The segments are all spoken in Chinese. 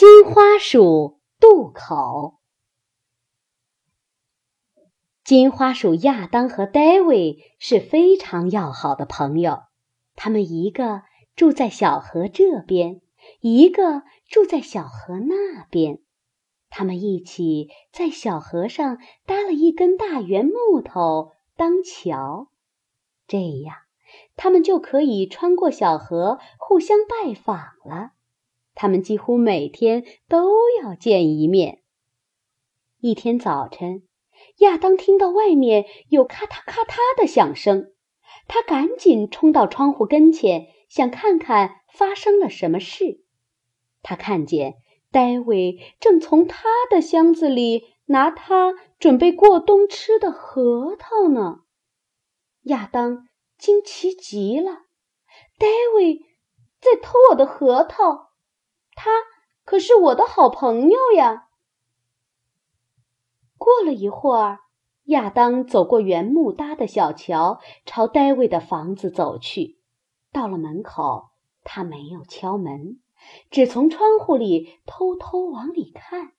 金花鼠渡口。金花鼠亚当和戴维是非常要好的朋友，他们一个住在小河这边，一个住在小河那边。他们一起在小河上搭了一根大圆木头当桥，这样他们就可以穿过小河互相拜访了。他们几乎每天都要见一面。一天早晨，亚当听到外面有咔嗒咔嗒的响声，他赶紧冲到窗户跟前，想看看发生了什么事。他看见戴维正从他的箱子里拿他准备过冬吃的核桃呢。亚当惊奇极了：“戴维在偷我的核桃！”他可是我的好朋友呀。过了一会儿，亚当走过原木搭的小桥，朝戴维的房子走去。到了门口，他没有敲门，只从窗户里偷偷往里看。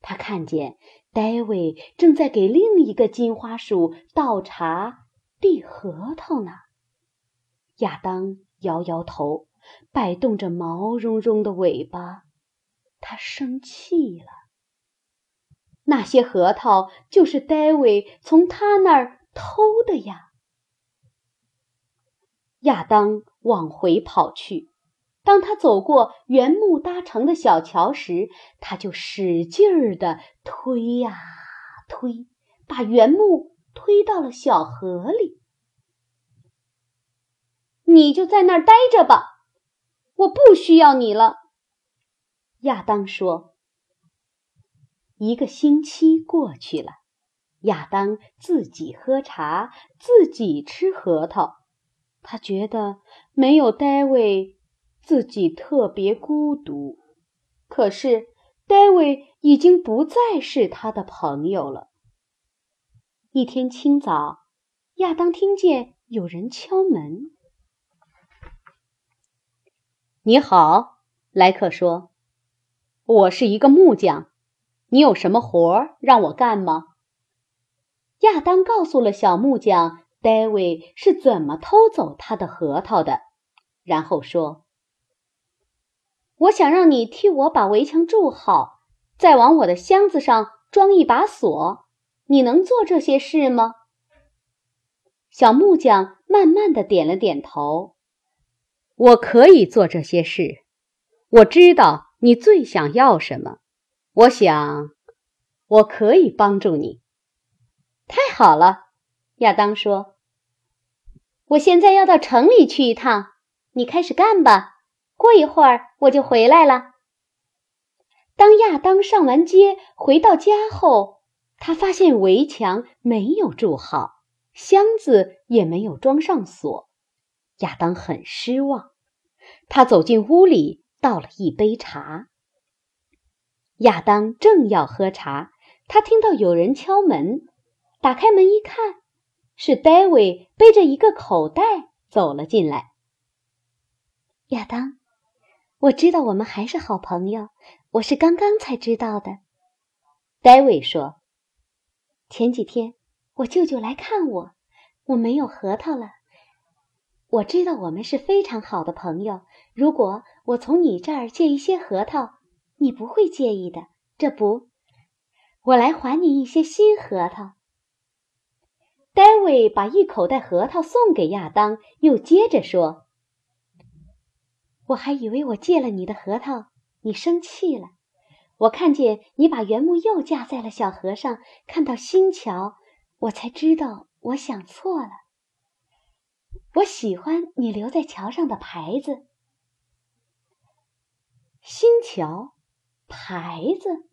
他看见戴维正在给另一个金花鼠倒茶、递核桃呢。亚当摇摇头。摆动着毛茸茸的尾巴，他生气了。那些核桃就是戴维从他那儿偷的呀！亚当往回跑去。当他走过原木搭成的小桥时，他就使劲儿的推呀推，把原木推到了小河里。你就在那儿待着吧。我不需要你了，亚当说。一个星期过去了，亚当自己喝茶，自己吃核桃。他觉得没有戴维，自己特别孤独。可是戴维已经不再是他的朋友了。一天清早，亚当听见有人敲门。你好，莱克说：“我是一个木匠，你有什么活让我干吗？”亚当告诉了小木匠戴维是怎么偷走他的核桃的，然后说：“我想让你替我把围墙筑好，再往我的箱子上装一把锁。你能做这些事吗？”小木匠慢慢的点了点头。我可以做这些事。我知道你最想要什么。我想，我可以帮助你。太好了，亚当说：“我现在要到城里去一趟，你开始干吧。过一会儿我就回来了。”当亚当上完街回到家后，他发现围墙没有筑好，箱子也没有装上锁。亚当很失望。他走进屋里，倒了一杯茶。亚当正要喝茶，他听到有人敲门。打开门一看，是戴维背着一个口袋走了进来。亚当，我知道我们还是好朋友，我是刚刚才知道的。戴维说：“前几天我舅舅来看我，我没有核桃了。”我知道我们是非常好的朋友。如果我从你这儿借一些核桃，你不会介意的，这不？我来还你一些新核桃。戴维把一口袋核桃送给亚当，又接着说：“我还以为我借了你的核桃，你生气了。我看见你把原木又架在了小河上，看到新桥，我才知道我想错了。”我喜欢你留在桥上的牌子。新桥，牌子。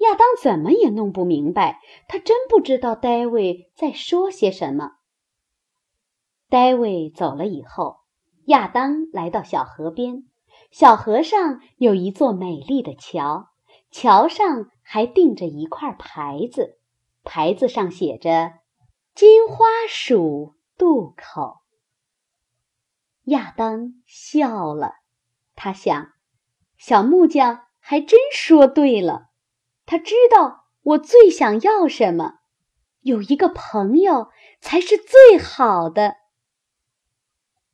亚当怎么也弄不明白，他真不知道戴维在说些什么。戴维走了以后，亚当来到小河边，小河上有一座美丽的桥，桥上还钉着一块牌子，牌子上写着“金花鼠”。渡口，亚当笑了。他想，小木匠还真说对了，他知道我最想要什么。有一个朋友才是最好的。